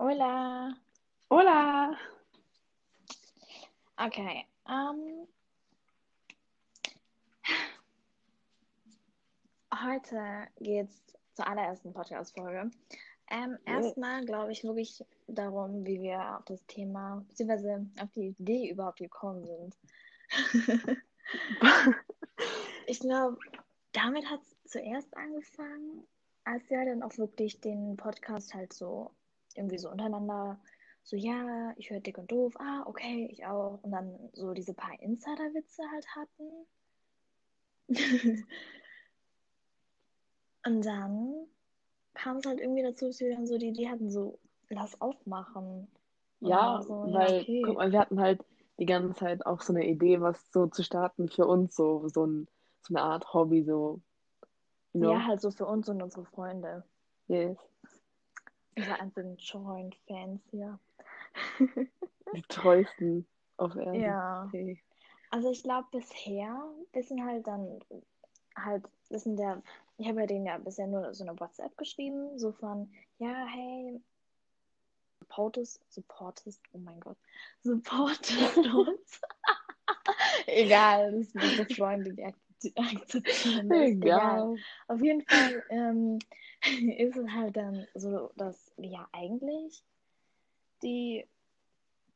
Hola. Hola! Okay. Ähm, heute geht's zur allerersten Podcast-Folge. Ähm, erstmal glaube ich wirklich darum, wie wir auf das Thema, beziehungsweise auf die Idee überhaupt gekommen sind. Ich glaube, damit hat es zuerst angefangen, als wir dann auch wirklich den Podcast halt so irgendwie so untereinander so, ja, ich höre dick und doof, ah, okay, ich auch. Und dann so diese paar Insider-Witze halt hatten. Und dann kam es halt irgendwie dazu, dass wir dann so die Idee hatten, so, lass aufmachen. Und Ja, so, ja, weil, okay. guck mal, wir hatten halt die ganze Zeit auch so eine Idee, was so zu starten für uns, so, so, ein, so eine Art Hobby, so, you know? Ja, halt so für uns und unsere Freunde. Yes. Unsere einzigen treuen Fans hier. Die treuesten auf Erden. Ja. Okay. Also ich glaube bisher, wir sind halt dann halt, wir sind der, ich habe ja denen ja bisher nur so eine WhatsApp geschrieben, so von, ja, hey, supportest, supportest, oh mein Gott, supportest uns. Egal, das sind unsere Freunde, die akzeptieren das. Egal. Auf jeden Fall ähm, ist es halt dann so, dass wir ja eigentlich die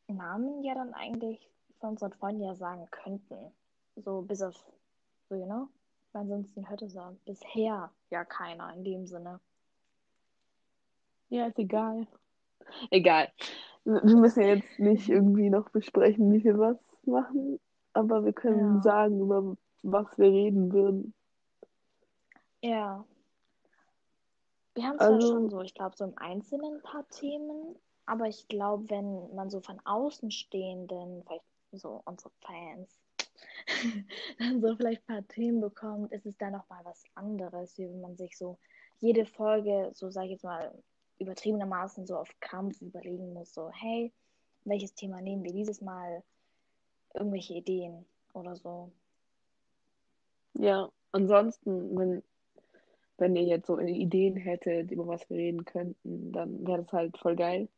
Namen ja dann eigentlich von unseren Freunden ja sagen könnten. So bis auf, so, you know? Weil ansonsten hört es ja bisher ja keiner in dem Sinne. Ja, ist egal. Egal. Wir müssen ja jetzt nicht irgendwie noch besprechen, wie wir was machen, aber wir können Ja. sagen, über was wir reden würden. Ja. Wir haben zwar Also- schon so, ich glaube, so im Einzelnen ein paar Themen, aber ich glaube, wenn man so von Außenstehenden, vielleicht so unsere Fans, dann so vielleicht ein paar Themen bekommt, ist es dann nochmal was anderes, wie wenn man sich so jede Folge, so sage ich jetzt mal, übertriebenermaßen so auf Krampf überlegen muss, so, hey, welches Thema nehmen wir dieses Mal? Irgendwelche Ideen oder so. Ja, ansonsten, wenn, wenn ihr jetzt so Ideen hättet, über was wir reden könnten, dann wäre das halt voll geil.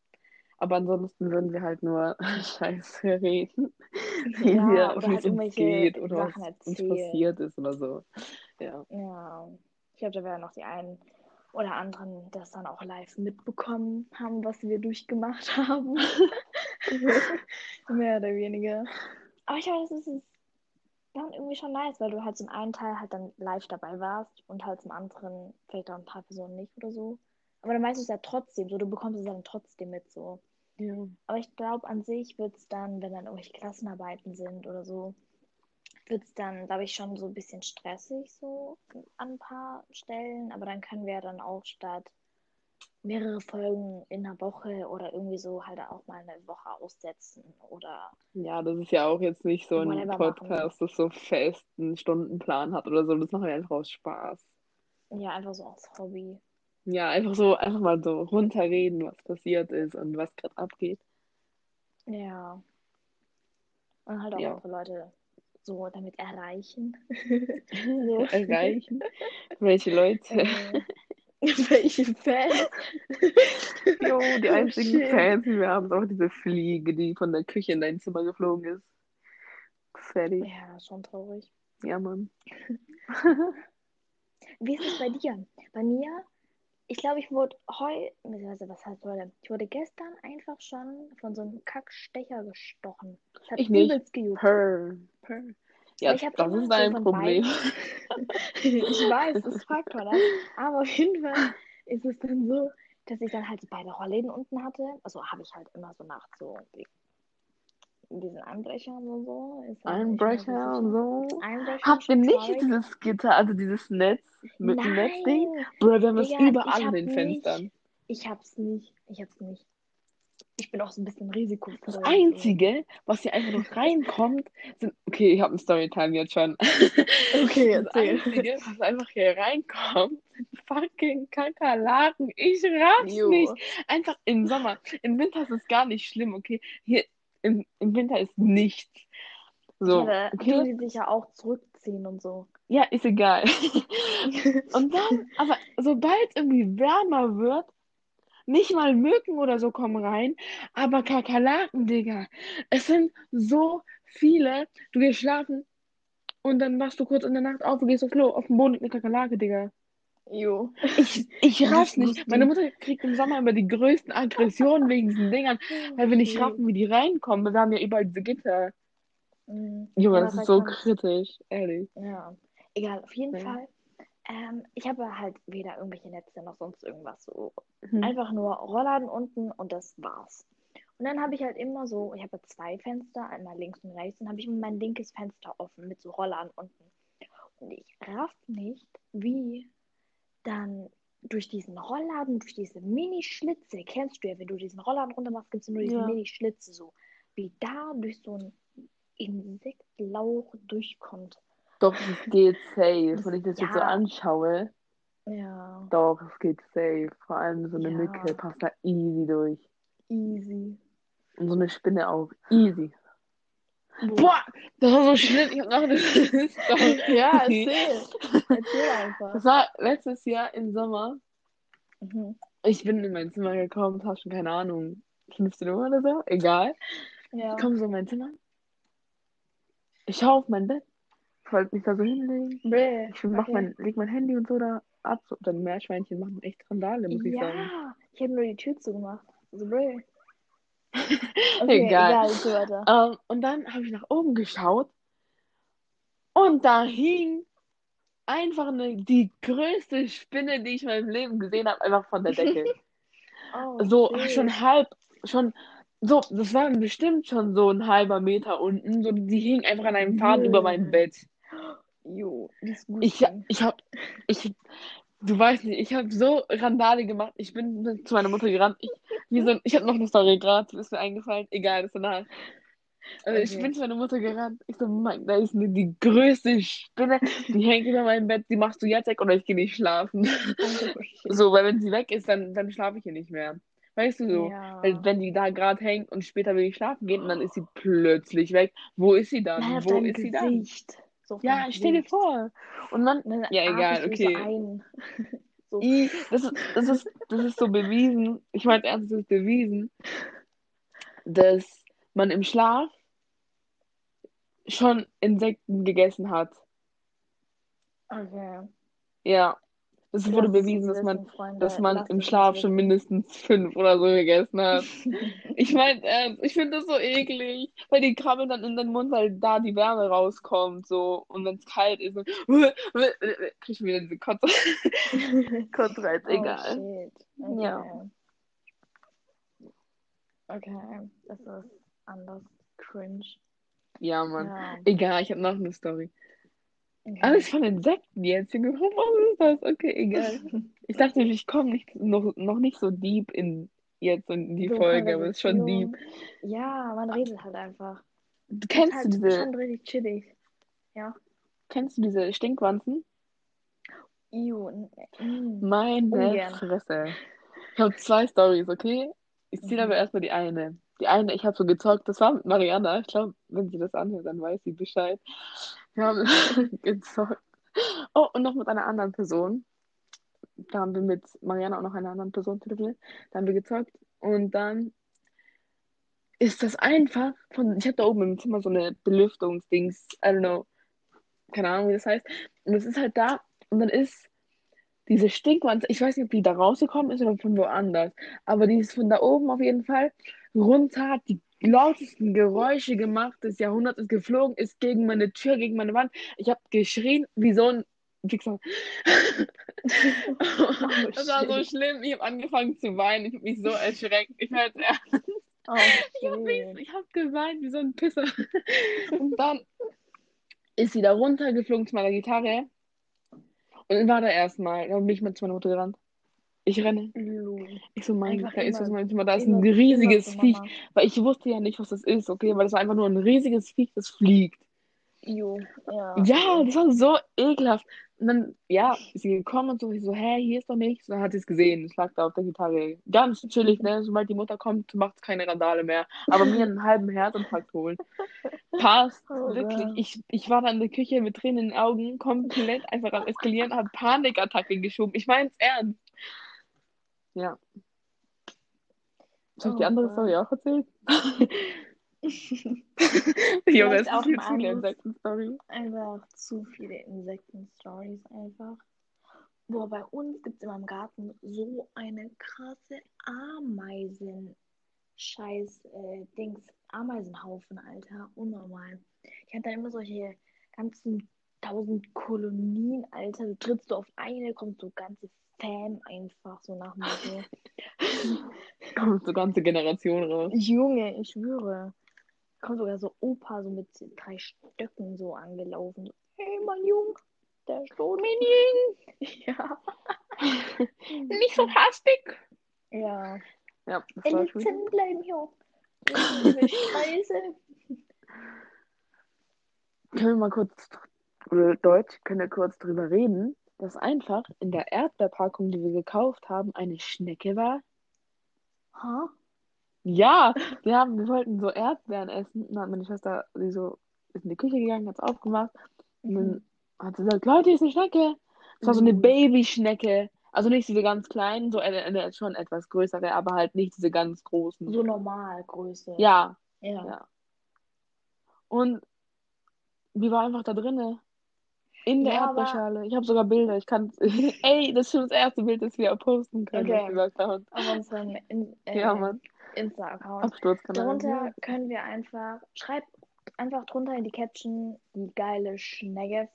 Aber ansonsten würden wir halt nur Scheiße reden, wie Ja, wir, oder halt uns geht oder was Sachen uns erzählen. passiert ist oder so. Ja. Ja, ich glaube, da werden noch die einen oder anderen das dann auch live mitbekommen haben, was wir durchgemacht haben. Mehr oder weniger. Aber ich weiß, es ist dann irgendwie schon nice, weil du halt zum einen Teil halt dann live dabei warst und halt zum anderen vielleicht auch ein paar Personen nicht oder so. Aber dann weißt du es ja trotzdem so, du bekommst es dann trotzdem mit so. Ja. Aber ich glaube, an sich wird es dann, wenn dann irgendwelche Klassenarbeiten sind oder so, wird es dann, glaube ich, schon so ein bisschen stressig so an ein paar Stellen. Aber dann können wir dann auch statt mehrere Folgen in einer Woche oder irgendwie so halt auch mal eine Woche aussetzen oder Ja, das ist ja auch jetzt nicht so ein Whatever machen. Podcast, das so fest einen Stundenplan hat oder so. Das machen wir einfach aus Spaß. ja, einfach so als Hobby. Ja, einfach so, einfach mal so runterreden, was passiert ist und was gerade abgeht. Ja. Und halt auch Ja. andere Leute so damit erreichen. so. Erreichen. Welche Leute? Welche Fans? Jo, die Oh, einzigen shit. Fans, die wir haben, ist auch diese Fliege, die von der Küche in dein Zimmer geflogen ist. Fertig. Ja, schon traurig. Ja, Mann. Wie ist es bei dir? Bei mir, ich glaube, ich wurde heute, beziehungsweise was heißt heute? Ich wurde gestern einfach schon von so einem Kackstecher gestochen. Ich habe Ich nicht. übelst gejuckt. Purr. Purr. Ja, Ich das ist dein Problem. ich weiß, das ist Fakt, oder? Aber auf jeden Fall ist es dann so, dass ich dann halt beide Rollläden unten hatte. Also habe ich halt immer so nachts so die- diesen Einbrechern und so. Ist dann Einbrecher und so. Einbrecher, Habt ihr nicht Strike. dieses Gitter, also dieses Netz mit dem Netzding? Nein, Bro, wir haben es überall an hab den nicht- Fenstern. ich hab's nicht. Ich hab's nicht. Ich bin auch so ein bisschen risikofrei. Das Einzige, was hier einfach noch reinkommt, sind. Okay, ich habe ein Storytime jetzt schon. Okay, Das erzähl. Einzige, was einfach hier reinkommt, sind fucking Kakerlaken. Ich raff's Jo. nicht. Einfach im Sommer. Im Winter ist es gar nicht schlimm, okay? Hier im, im Winter ist nichts. So, Aber okay? die sich ja auch zurückziehen und so. Ja, ist egal. Und dann, aber sobald es irgendwie wärmer wird, nicht mal Mücken oder so kommen rein, aber Kakerlaken, Digga. Es sind so viele. Du gehst schlafen und dann wachst du kurz in der Nacht auf und gehst auf Klo. Auf dem Boden liegt eine Kakerlake, Digga. Jo. Ich, ich raff nicht. Meine. Mutter kriegt im Sommer immer die größten Aggressionen wegen diesen Dingern, weil wir nicht raffen, wie die reinkommen. Wir haben ja überall diese Gitter. Mhm. Junge, das ist so kritisch, ehrlich. Ja, egal, auf jeden Ja. Fall. Ähm, ich habe halt weder irgendwelche Netze noch sonst irgendwas so. Mhm. Einfach nur Rollladen unten und das war's. Und dann habe ich halt immer so, ich habe zwei Fenster, einmal links und rechts, und habe ich immer mein linkes Fenster offen mit so Rollladen unten. Und ich raff nicht, wie dann durch diesen Rollladen, durch diese Mini-Schlitze, kennst du ja, wenn du diesen Rollladen runter machst, gibt es nur diese Ja. Mini-Schlitze so, wie da durch so ein Insektlauch durchkommt. Doch, es geht safe. Das- Wenn ich das jetzt so ja. anschaue, Ja, doch, es geht safe. Vor allem so eine Ja. Mücke passt da easy durch. easy. Und so eine Spinne auch. Easy. Boah. Boah, das war so schlimm. Ich hab noch eine Story. Ja, erzähl. Erzähl einfach. Das war letztes Jahr im Sommer. Mhm. Ich bin in mein Zimmer gekommen, es war schon keine Ahnung, 15 Uhr oder so, egal. Ja. Ich komme so in mein Zimmer. Ich schaue auf mein Bett, wollte mich da so hinlegen. Bäh. Ich mach Okay. mein, leg mein Handy und so da ab. So, dann Meerschweinchen machen echt Randale, muss ich sagen. Ja, ich habe nur die Tür zugemacht. So, bäh. Okay, Egal. egal, weiter. Ähm, und dann habe ich nach oben geschaut und da hing einfach eine, die größte Spinne, die ich in meinem Leben gesehen habe, einfach von der Decke. Oh, so shit. schon halb, schon so, das war bestimmt schon so ein halber Meter unten. So, die hing einfach an einem Faden über meinem. Bett. Jo, ist gut. Ich, ich hab, ich, du weißt nicht, ich habe so Randale gemacht. Ich bin zu meiner Mutter gerannt. Ich, so, ich habe noch eine Story gerade, ist mir eingefallen. Egal, das ist danach. Also ich Okay. bin zu meiner Mutter gerannt. Ich so, Mann, da ist eine, die größte Spinne, die hängt über meinem Bett. Die machst du jetzt weg oder ich gehe nicht schlafen. So, weil wenn sie weg ist, dann, dann schlafe ich hier nicht mehr. Weißt du so? Ja. Weil wenn die da gerade hängt und später will ich schlafen gehen und dann ist sie plötzlich weg. Wo ist sie dann? Wo ist sie dann? So Ja, stell dir vor. Und dann, dann Ja, egal, okay. Ein. so. I, das ist, das ist, das ist so bewiesen. Ich meine ernst, das ist bewiesen, dass man im Schlaf schon Insekten gegessen hat. Okay. Ja. Es wurde bewiesen, dass man, Freunde. dass man im Schlaf schon mindestens fünf oder so gegessen hat. Ich meine ernst, ich finde das so eklig, weil die krabbeln dann in den Mund, weil da die Wärme rauskommt, so. Und wenn es kalt ist, und krieg ich wieder diese Kotze. Kotzreiz, Oh, egal. shit. Okay. Ja. Okay, das ist anders cringe. Ja, Mann. Ja. Egal, ich habe noch eine Story. Okay. Alles von Insekten jetzt, Junge. Was ist das? Okay, egal. Ich dachte, ich komme nicht, noch, noch nicht so deep in jetzt in die So Folge, aber es ist schon deep. Ja, man redet halt einfach. Du Ist kennst halt du diese, schon richtig chillig. kennst du diese Stinkwanzen? Mm. Meine Ungern. Fresse. Ich habe zwei Stories, okay? Ich ziehe Mhm. aber erstmal die eine. Die eine, ich habe so gezockt, das war mit Mariana. Ich glaube, wenn sie das anhört, dann weiß sie Bescheid. Wir haben gezockt. Oh, und noch mit einer anderen Person. Da haben wir mit Mariana auch noch einer anderen Person telefoniert. Da haben wir gezockt. Und dann ist das einfach von. Ich habe da oben im Zimmer so eine Belüftungsdings. I don't know. Keine Ahnung, wie das heißt. Und es ist halt da. Und dann ist diese Stinkwanze, ich weiß nicht, ob die da rausgekommen ist oder von woanders, aber die ist von da oben auf jeden Fall runter, hat die lautesten Geräusche gemacht des Jahrhunderts, ist geflogen, ist gegen meine Tür, gegen meine Wand. Ich habe geschrien wie so ein Wichser. das war so schlimm. Ich habe angefangen zu weinen. Ich habe mich so erschreckt. Ich war jetzt Oh, ich habe hab geweint wie so ein Pisser. Und dann ist sie da runtergeflogen zu meiner Gitarre. Und dann war da erstmal. Dann bin ich mal zu meiner Mutter gerannt. Ich renne. Ich so, mein Gott, da ist was mein Zimmer. Da ist ein riesiges Viech. Weil ich wusste ja nicht, was das ist, okay? Weil das war einfach nur ein riesiges Viech, das fliegt. Jo, ja. Ja, das war so ekelhaft. Und dann, ja, ist sie gekommen und so, ich so, hä, hier ist doch nichts. Und dann hat sie es gesehen, es lag da auf der Gitarre. Ganz chillig, ne? Sobald die Mutter kommt, macht es keine Randale mehr. Aber mir einen halben Herzinfarkt holen. Passt, Oh wirklich. Ich, ich war da in der Küche mit Tränen in den Augen, komplett einfach am Eskalieren, hab Panikattacke geschoben. Ich mein's ernst. Ja. Soll ich die Oh andere Gott. Story auch erzählen? Junge, es auch ist viel zu viele Insekten-Story. Einfach zu viele Insekten-Stories einfach. Boah, bei uns gibt es immer im Garten so eine krasse Ameisen. Scheiß äh, Dings, Ameisenhaufen, Alter. Unnormal. Ich hatte dann immer solche ganzen tausend Kolonien, Alter. Du trittst du auf eine, kommt so ganze Fam einfach so nach Motto. Kommt so ganze Generation raus. Junge, ich schwöre. Kommt sogar so Opa so mit drei Stöcken so angelaufen. Hey, mein Junge, der Sturm. Ja. Nicht so hastig. Ja. Ja, das war schön. Bleiben hier. Scheiße. Können wir mal kurz, Deutsch, können wir kurz drüber reden, dass einfach in der Erdbeerpackung, die wir gekauft haben, eine Schnecke war? Ha? Ja, wir haben, wir wollten so Erdbeeren essen. Und dann hat meine Schwester, sie so, ist in die Küche gegangen, hat es aufgemacht. Und dann hat sie gesagt, Leute, hier ist eine Schnecke. Das war so eine Mhm. Babyschnecke. Also nicht diese ganz kleinen, so eine, eine schon etwas größere, aber halt nicht diese ganz großen. So normal Größe. Ja, Ja. ja. Und die war einfach da drinne. In der Ja, Erdbeerschale. Ich habe sogar Bilder. Ich kann. Ey, das ist schon das erste Bild, das wir posten können. Okay. auf unserem in, äh, Ja, Mann. Insta-Account. Absturzkanal. Darunter können wir einfach, schreibt einfach drunter in die Caption die geile Schnecke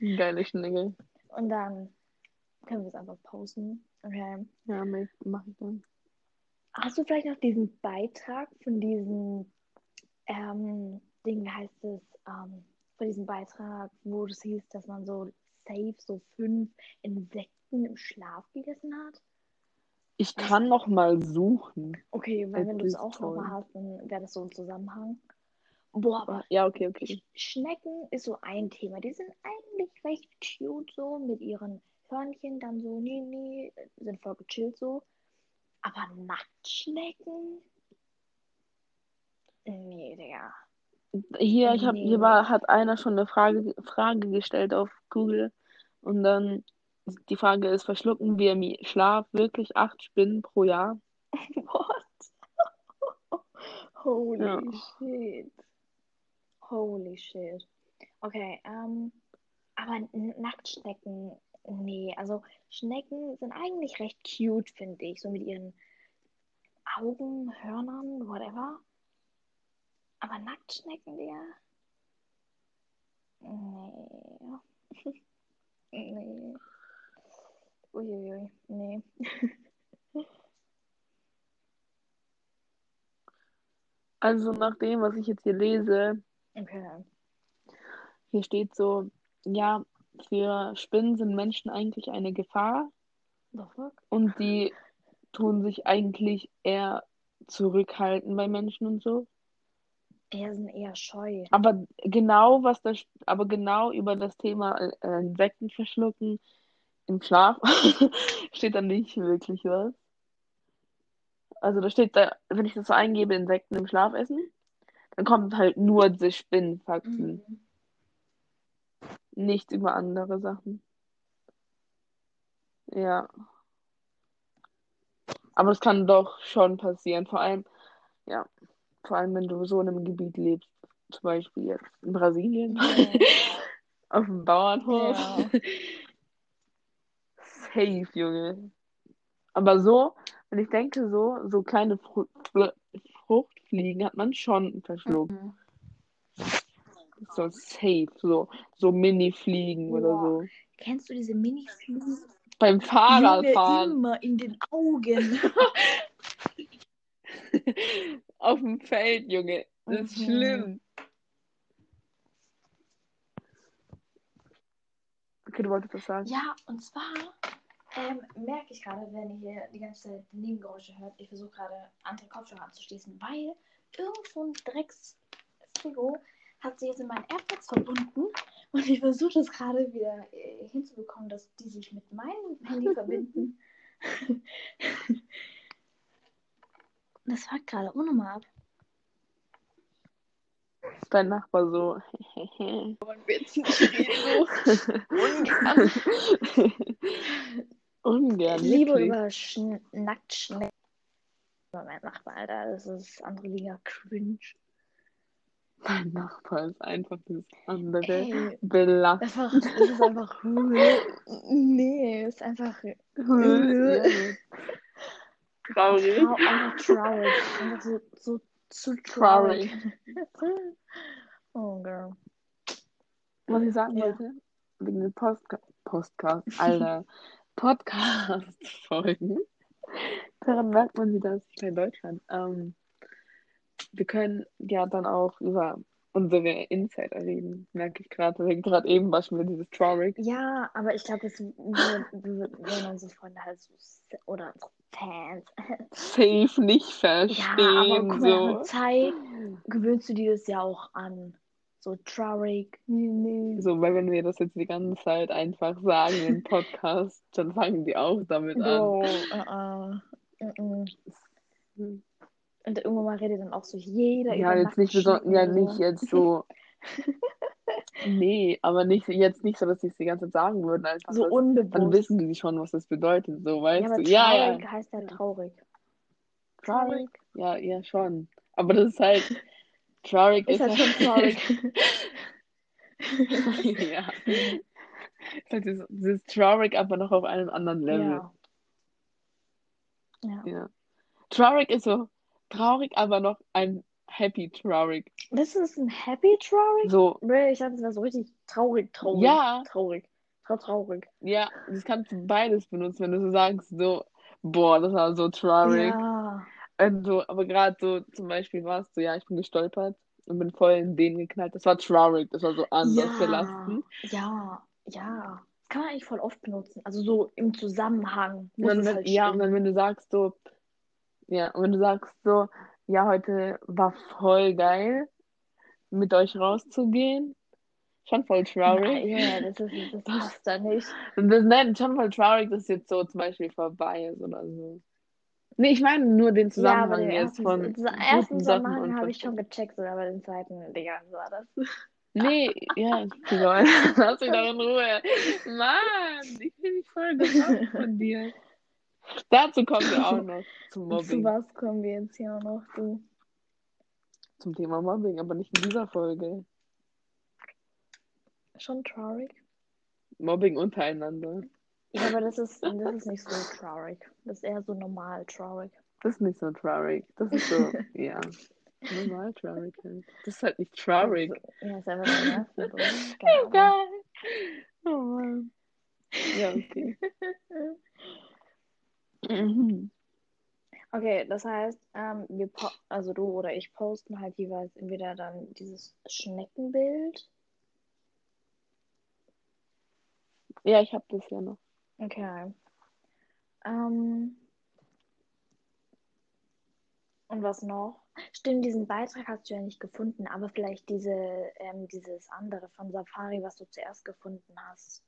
Geile Schnecke. und dann können wir es einfach posten. Okay. Ja, mach mach ich dann. Hast du vielleicht noch diesen Beitrag von diesem ähm, Ding, wie heißt es, ähm, von diesem Beitrag, wo es hieß, dass man so safe so fünf Insekten im Schlaf gegessen hat? Ich kann noch mal suchen. Okay, weil Das wenn du es auch toll. nochmal hast, dann wäre das so ein Zusammenhang. Boah, aber Ja, okay, okay. Schnecken ist so ein Thema. Die sind eigentlich recht cute so mit ihren Hörnchen, dann so, nee, nee, sind voll gechillt so. Aber Nacktschnecken? Nee, Digga. Hier, ich hab, hier Nee. war, hat einer schon eine Frage, Frage gestellt auf Google. Und dann, die Frage ist, verschlucken wir im Schlaf wirklich acht Spinnen pro Jahr? What? Holy Ja. shit. Holy shit. Okay, ähm, aber Nacktschnecken, nee, also Schnecken sind eigentlich recht cute, finde ich, so mit ihren Augen, Hörnern, whatever. Aber Nacktschnecken, Digga? Nee. nee. Uiuiui, nee. Also nach dem, was ich jetzt hier lese, Okay. hier steht so, ja, für Spinnen sind Menschen eigentlich eine Gefahr und die tun sich eigentlich eher zurückhalten bei Menschen und so. Eher sind eher scheu. Aber genau was das, aber genau über das Thema äh, Insekten verschlucken im Schlaf steht da nicht wirklich was. Also da steht da, wenn ich das so eingebe, Insekten im Schlaf essen, dann kommt halt nur diese Spinnenfaxen, Mhm. nichts über andere Sachen. Ja. Aber es kann doch schon passieren, vor allem, ja, vor allem wenn du so in einem Gebiet lebst, zum Beispiel jetzt in Brasilien, Ja. auf dem Bauernhof. Ja. Safe, Junge. Aber so, wenn ich denke, so, so kleine Fl Fruchtfliegen hat man schon verschluckt. Mhm. So safe, so, so Mini-Fliegen oder so. Kennst du diese Mini-Fliegen? Beim Fahrradfahren. immer in den Augen. Auf dem Feld, Junge. Das ist Mhm. schlimm. Okay, du wolltest was sagen. Ja, und zwar ähm, merke ich gerade, wenn ihr hier die ganze Zeit Nebengeräusche hört, ich versuche gerade andere Kopfhörer anzuschließen, weil irgend so ein Drecks-Figo hat sich jetzt in meinen AirPods verbunden und ich versuche das gerade wieder äh, hinzubekommen, dass die sich mit meinem Handy verbinden. Das fuckt gerade unnormal ab. Dein Nachbar so. Ungern, Lieber wirklich. über Schn Nacktschnecken. mein Nachbar, Alter. Das ist andere Liga cringe. Mein Nachbar ist einfach das andere Ey, das ist einfach. nee, ist einfach. Ja, Traurig. Trau einfach traurig. Einfach so, so zu traurig. oh, girl. Was ich sagen Ja. wollte, wegen den Postka Podcast, Alter, Podcast-Folgen, daran merkt man wieder, dass ich kein Deutsch kann. Ähm, wir können ja dann auch über unsere Insider reden, merke ich gerade. Wegen gerade eben war schon wieder dieses traurig. Ja, aber ich glaube, wird, wenn unsere Freunde halt so, oder unsere Fans. Safe nicht Ja, aber verstehen, guck mal, so. Zeit gewöhnst du dir das ja auch an. So traurig. Nee, nee. So, weil wenn wir das jetzt die ganze Zeit einfach sagen im Podcast, dann fangen die auch damit an. Bro, uh, uh, uh. Und irgendwann mal redet dann auch so jeder Ja, über jetzt nicht so, ja, nicht jetzt so. Nee, aber nicht, jetzt nicht so, dass sie es die ganze Zeit sagen würden, einfach. So dass- unbewusst. dann wissen die schon, was das bedeutet, so, weißt ja, du? Ja, traurig ja. heißt ja traurig. Traurig? Ja, ja, schon. Aber das ist halt, traurig Ist ist, halt schon traurig. ja. Ist halt dieses, dieses traurig, aber noch auf einem anderen Level. ja. ja. Ja. Traurig ist so traurig, aber noch ein happy traurig. Das ist ein happy traurig? So, ich dachte, das wäre so richtig traurig, traurig. Ja. Traurig. Trau traurig. ja, das kannst du beides benutzen, wenn du so sagst, so, boah, das war so traurig. Ja. Und so, aber gerade so, zum Beispiel warst du, ja, ich bin gestolpert und bin voll in den geknallt. Das war traurig, das war so anders belastend. Ja. Ja. Das kann man eigentlich voll oft benutzen. Also so im Zusammenhang Und muss dann, es wenn, halt ja, und dann, wenn du sagst so, ja, und wenn du sagst so, ja, heute war voll geil, mit euch rauszugehen, schon voll traurig. Ja, das, ist, das passt da nicht. Das nein, schon voll traurig, dass jetzt so zum Beispiel vorbei ist oder so. Nee, ich meine nur den Ja, Zusammenhang den jetzt ersten, von den ersten Zusammenhang habe ich schon gecheckt, aber den zweiten, Digga, so war das. Nee, ja, egal. Lass mich doch in Ruhe. Mann, ich fühle mich voll gebraucht von dir. Dazu kommen wir auch noch zum Zu Mobbing. was kommen wir jetzt hier noch, du? Zum Thema Mobbing, aber nicht in dieser Folge. Schon traurig? Mobbing untereinander. Ja, aber das ist, das ist nicht so traurig. Das ist eher so normal traurig. Das ist nicht so traurig. Das ist so, ja. Normal traurig halt. Das ist halt nicht traurig. Also, ja, ist einfach so nervig, oder? Egal. Oh Mann. Ja, okay. Mhm. Okay, das heißt, ähm, wir also du oder ich posten halt jeweils entweder dann dieses Schneckenbild. Ja, ich habe das ja noch. Okay. Ähm, und was noch? Stimmt, diesen Beitrag hast du ja nicht gefunden, aber vielleicht diese, ähm, dieses andere von Safari, was du zuerst gefunden hast.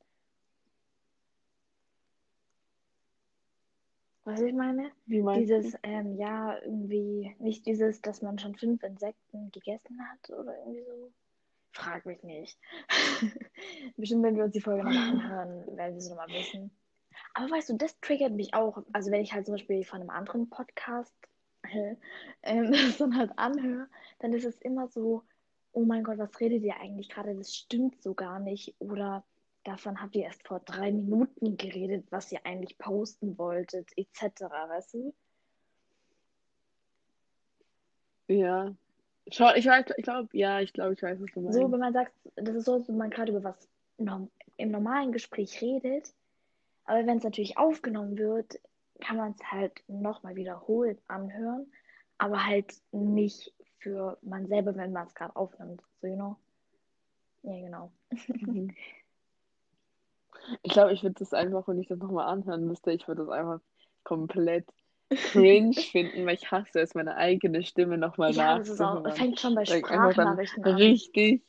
Was ich meine? Wie meinst Dieses, du? ähm, ja, irgendwie, nicht dieses, dass man schon fünf Insekten gegessen hat oder irgendwie so. Frag mich nicht. Bestimmt, wenn wir uns die Folge nochmal anhören, werden wir es nochmal wissen. Aber weißt du, das triggert mich auch. Also wenn ich halt zum Beispiel von einem anderen Podcast ähm, das dann halt anhöre, dann ist es immer so, oh mein Gott, was redet ihr eigentlich gerade? Das stimmt so gar nicht. Oder davon habt ihr erst vor drei Minuten geredet, was ihr eigentlich posten wolltet, etc. Weißt du? Ja. Schau, ich weiß, ich glaube, ja, ich glaube, ich weiß, was du meinst. So, wenn man sagt, das ist so, als wenn man gerade über was im normalen Gespräch redet, aber wenn es natürlich aufgenommen wird, kann man es halt nochmal wiederholt anhören, aber halt nicht für man selber, wenn man es gerade aufnimmt. So, you know? Ja, genau. Mhm. Ich glaube, ich würde das einfach, wenn ich das nochmal anhören müsste, ich würde das einfach komplett cringe finden, weil ich hasse es, meine eigene Stimme nochmal Ja, nachzuhören. fängt schon bei Sprachnachrichten an. richtig.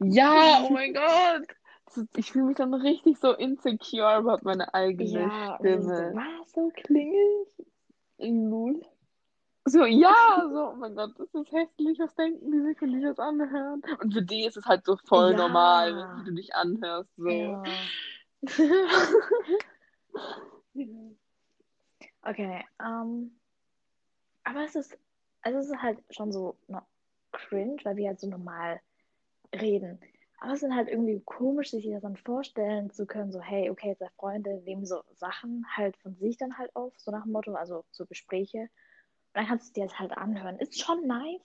Ja, oh mein Gott! Ich fühle mich dann richtig so insecure über meine eigene Ja, Stimme. was, so klinge ich? Null. So, ja, so, oh mein Gott, das ist hässlich, was denken die sich, wenn die das anhören? Und für die ist es halt so voll Ja. normal, wie du dich anhörst, so. Ja. Okay, ähm, Aber es ist, also es ist halt schon so no, cringe, weil wir halt so normal reden. Aber es ist halt irgendwie komisch, sich das dann vorstellen zu können, so, hey, okay, zwei Freunde nehmen so Sachen halt von sich dann halt auf, so nach dem Motto, also so Gespräche. Dann kannst du dir das halt anhören. Ist schon nice,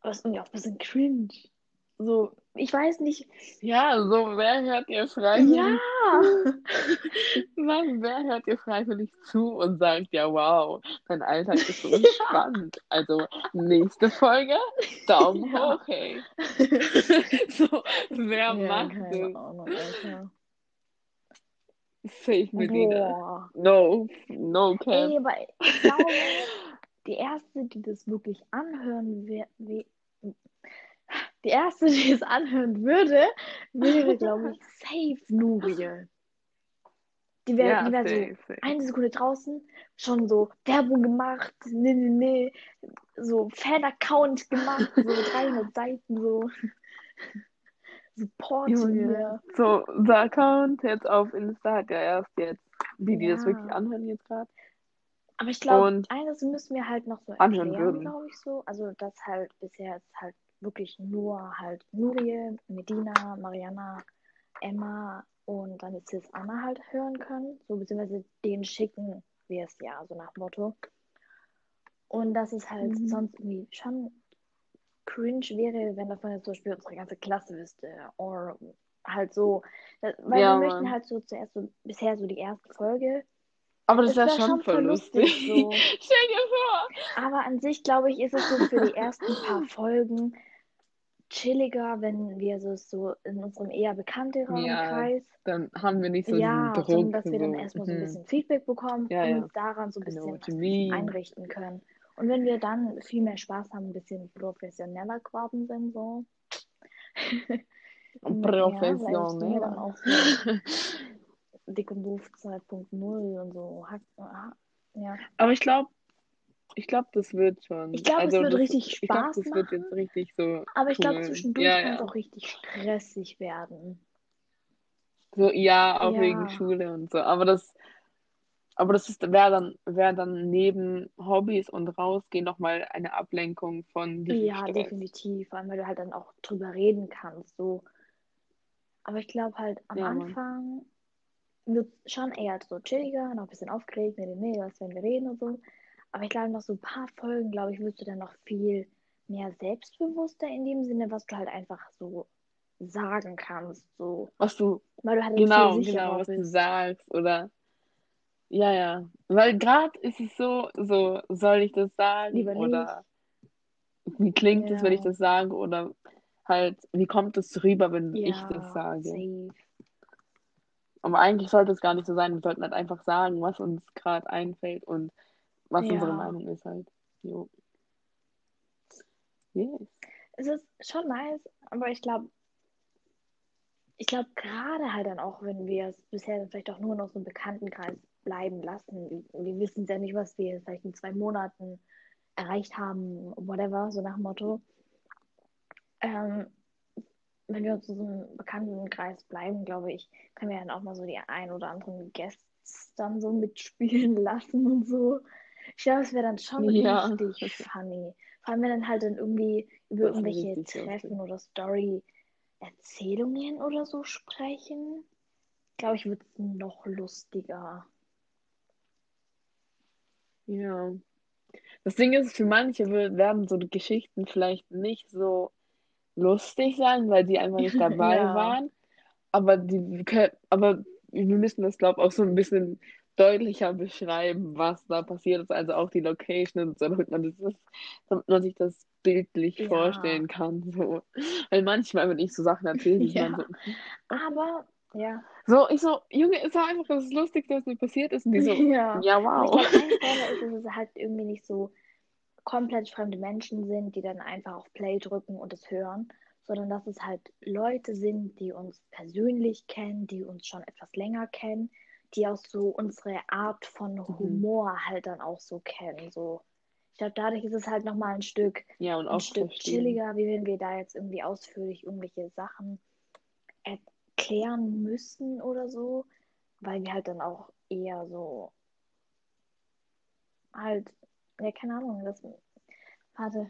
aber ist irgendwie auch ein bisschen cringe. So, ich weiß nicht. Ja, so, wer hört ihr freiwillig Ja! zu? Mann, wer hört ihr freiwillig zu und sagt, ja, wow, dein Alltag ist so entspannt. Also, nächste Folge, Daumen Ja. hoch, hey. so, wer macht keine das? Ahnung, Alter. Safe Medina. Boah. No, no cap. Ey, aber ich glaube, die erste, die das wirklich anhören wird, die erste, die es anhören würde, wäre, glaube ich, safe Nurie. Die wäre ja, die wär safe, so safe. eine Sekunde draußen, schon so Werbung gemacht, nee, nee, nee, so Fan-Account gemacht, so 300 Seiten, so Support Junge. So, unser Account jetzt auf Insta hat ja erst jetzt, die, die das wirklich anhören jetzt gerade. Aber ich glaube, eines müssen wir halt noch so erklären, glaube ich so. Also, dass halt bisher ist halt wirklich nur halt Nurie, Medina, Mariana, Emma und dann jetzt Sis Anna halt hören können. So, beziehungsweise den schicken wir es ja, so nach Motto. Und dass es halt Mhm. sonst irgendwie schon cringe wäre, wenn davon jetzt zum Beispiel unsere ganze Klasse wüsste. Oder halt so. Das- Weil Ja, wir möchten Mann. halt so zuerst so bisher so die erste Folge. Aber das Es wäre wär schon voll lustig. so. Stell dir vor. Aber an sich, glaube ich, ist es so für die ersten paar Folgen chilliger, wenn wir so, so in unserem eher bekannteren Ja, Kreis, Dann haben wir nicht so ja, diesen Druck. dass wir dann so, erstmal so ein mhm. bisschen Feedback bekommen Ja, und ja. uns daran so ein bisschen mean. einrichten können. Und wenn wir dann viel mehr Spaß haben, ein bisschen professioneller geworden sind, so. Ja, Professionell. auch so Dick und Doof 2.0 und so. Ha- Ja. Aber ich glaube, ich glaube, das wird schon. Ich glaube, es Also wird das, richtig Ich glaube, Spaß das wird machen. jetzt richtig so Aber ich glaube, cool. zwischendurch Ja, kann es ja. auch richtig stressig werden. So, ja, auch Ja. wegen Schule und so. Aber das, aber das ist, wäre dann, wäre dann neben Hobbys und Rausgehen nochmal eine Ablenkung von Ja, Stress. definitiv. Vor allem, weil du halt dann auch drüber reden kannst. So. Aber ich glaube halt, am Ja. Anfang wird es schon eher so chilliger, noch ein bisschen aufgeregt, nee, nee, nee, was werden wir reden und so. Aber ich glaube, nach so ein paar Folgen, glaube ich, wirst du dann noch viel mehr selbstbewusster in dem Sinne, was du halt einfach so sagen kannst. So. Was du, Weil du halt genau, genau, was du sagst oder, ja, ja. Weil gerade ist es so, so, soll ich das sagen Lieber nicht. oder wie klingt es, wenn ich Ja. das sage oder halt, wie kommt es rüber, wenn ich Ja, das sage? safe. Aber eigentlich sollte es gar nicht so sein. Wir sollten halt einfach sagen, was uns gerade einfällt und was Ja. unsere Meinung ist halt. Jo. Yes. Es ist schon nice, aber ich glaube, ich glaube gerade halt dann auch, wenn wir es bisher dann vielleicht auch nur noch so im Bekanntenkreis bleiben lassen. Wir wissen ja nicht, was wir vielleicht in zwei Monaten erreicht haben, whatever, so nach dem Motto. Ähm, wenn wir uns in so einem Bekanntenkreis bleiben, glaube ich, können wir dann auch mal so die ein oder anderen Guests dann so mitspielen lassen und so. Ich glaube, es wäre dann schon Ja. richtig funny. Vor allem, wenn dann halt dann irgendwie über Das irgendwelche richtig Treffen oder Story-Erzählungen oder so sprechen. Glaube ich, wird es noch lustiger. Ja. Das Ding ist, für manche wird- werden so Geschichten vielleicht nicht so lustig sein, weil die einfach nicht dabei Ja. waren. Aber die können, aber wir müssen das, glaube ich, auch so ein bisschen deutlicher beschreiben, was da passiert ist. Also auch die Location und so, damit man, das, damit man sich das bildlich Ja. vorstellen kann. So. Weil manchmal, wenn ich so Sachen erzähle, ich Ja. meine Aber, ja. So, ich so, Junge, es war einfach das Lustigste, was mir passiert ist. Und die so, ja. ja, Aber ich wow. glaube, ist, dass es halt irgendwie nicht so komplett fremde Menschen sind, die dann einfach auf Play drücken und es hören, sondern dass es halt Leute sind, die uns persönlich kennen, die uns schon etwas länger kennen, die auch so unsere Art von Mhm. Humor halt dann auch so kennen. So. Ich glaube, dadurch ist es halt nochmal ein Stück, Ja, und ein Stück verstehen. chilliger, wie wenn wir da jetzt irgendwie ausführlich irgendwelche Sachen erklären müssen oder so, weil wir halt dann auch eher so halt ja, keine Ahnung, das, warte.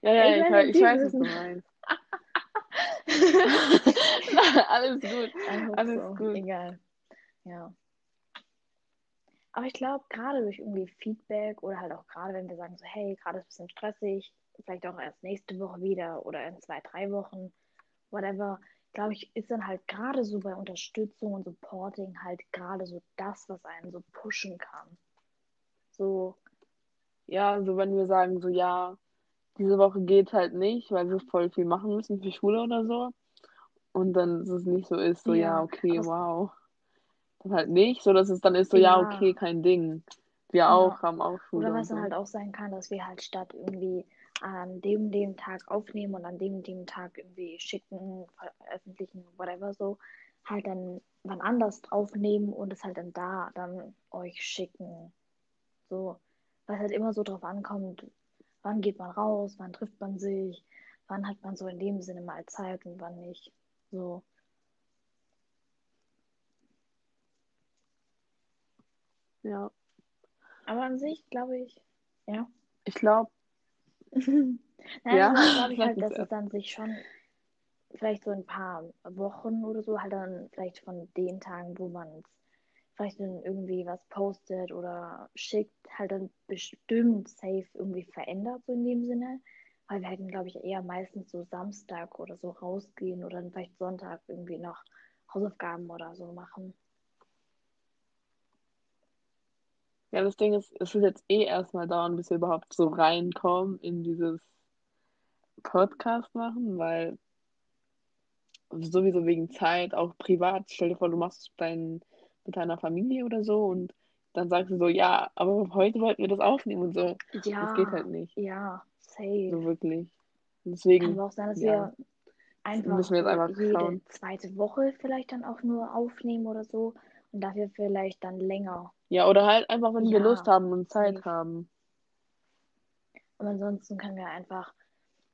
Ja, ja, ich, Ich weiß, weiß, ich die weiß was du meinst. Alles gut. Alles so. gut. Egal. Ja. Aber ich glaube, gerade durch irgendwie Feedback oder halt auch gerade, wenn wir sagen, so, hey, gerade ist ein bisschen stressig, vielleicht auch erst nächste Woche wieder oder in zwei, drei Wochen, whatever, glaube ich, ist dann halt gerade so bei Unterstützung und Supporting halt gerade so das, was einen so pushen kann. So, Ja, also wenn wir sagen, so, ja, diese Woche geht halt nicht, weil wir voll viel machen müssen für Schule oder so. Und dann ist es nicht so ist, so, ja, Ja, okay, wow. Dann halt nicht, so dass es dann ist, so, ja, Ja. okay, kein Ding. Wir Genau. auch, haben auch Schule Oder was dann so. halt auch sein kann, dass wir halt statt irgendwie an dem dem Tag aufnehmen und an dem und dem Tag irgendwie schicken, veröffentlichen, whatever so, halt dann wann anders aufnehmen und es halt dann da dann euch schicken. So, weil halt immer so drauf ankommt, wann geht man raus, wann trifft man sich, wann hat man so in dem Sinne mal Zeit und wann nicht. So. Ja, Aber an sich glaube ich, ja. ich glaube, Nein, Ja, aber glaube ich lass halt, dass es dann sich schon vielleicht so ein paar Wochen oder so halt dann vielleicht von den Tagen, wo man vielleicht dann irgendwie was postet oder schickt, halt dann bestimmt safe irgendwie verändert, so in dem Sinne. Weil wir hätten, glaube ich, eher meistens so Samstag oder so rausgehen oder dann vielleicht Sonntag irgendwie noch Hausaufgaben oder so machen. Ja, das Ding ist, es wird jetzt eh erstmal dauern, bis wir überhaupt so reinkommen in dieses Podcast machen, weil sowieso wegen Zeit, auch privat, stell dir vor, du machst dein, mit deiner Familie oder so und dann sagst du so, ja, aber heute wollten wir das aufnehmen und so. Ja, Das geht halt nicht, ja, safe. so wirklich. Kann deswegen, aber auch sein, dass ja, wir einfach müssen wir jetzt einfach jede schauen. zweite Woche vielleicht dann auch nur aufnehmen oder so und dafür vielleicht dann länger. Ja, oder halt einfach, wenn wir Ja, Lust haben und Zeit safe. haben. Und ansonsten können wir einfach,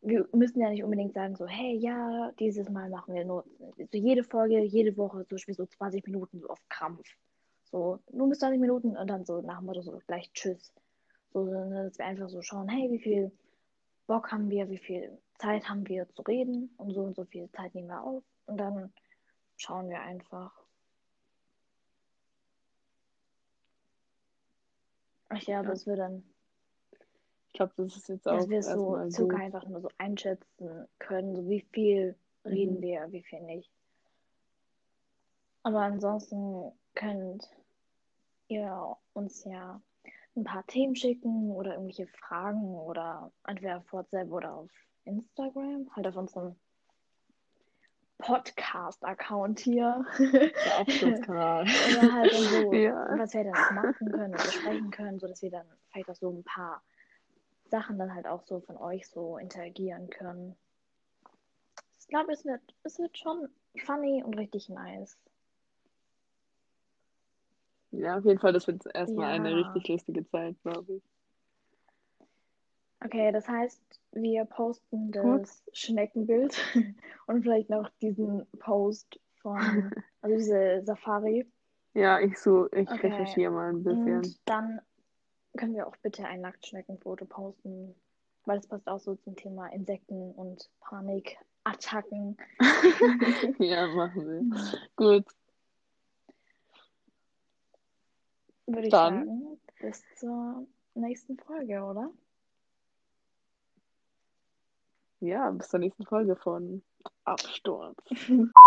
wir müssen ja nicht unbedingt sagen, so, hey, ja, dieses Mal machen wir nur so jede Folge, jede Woche zum Beispiel so 20 Minuten so auf Krampf. So, nur bis 20 Minuten und dann so nach dem Motto so gleich Tschüss. So, sondern dass wir einfach so schauen, hey, wie viel Bock haben wir, wie viel Zeit haben wir zu reden und so und so viel Zeit nehmen wir auf und dann schauen wir einfach. Ach ja, Ja. dass wir dann, Ich glaube, das ist jetzt dass auch wir es so circa einfach nur so einschätzen können, so wie viel reden Mhm. wir, wie viel nicht. Aber ansonsten könnt ihr uns ja ein paar Themen schicken oder irgendwelche Fragen oder entweder auf WhatsApp oder auf Instagram, halt auf unserem Podcast-Account hier. Der Absturzkanal. Oder halt so, Ja. was wir dann auch machen können oder besprechen können, sodass wir dann vielleicht auch so ein paar Sachen dann halt auch so von euch so interagieren können. Ich glaube, es wird, es wird schon funny und richtig nice. Ja, auf jeden Fall, das wird erstmal eine Ja. richtig lustige Zeit, glaube ich. Okay, das heißt, wir posten Gut. das Schneckenbild und vielleicht noch diesen Post von, also diese Safari. Ja, ich so, ich Okay. recherchiere mal ein bisschen. Und dann können wir auch bitte ein Nacktschneckenfoto posten, weil es passt auch so zum Thema Insekten und Panikattacken. Ja, machen wir. Gut, Würde ich Dann. sagen, bis zur nächsten Folge, oder? Ja, bis zur nächsten Folge von Absturz.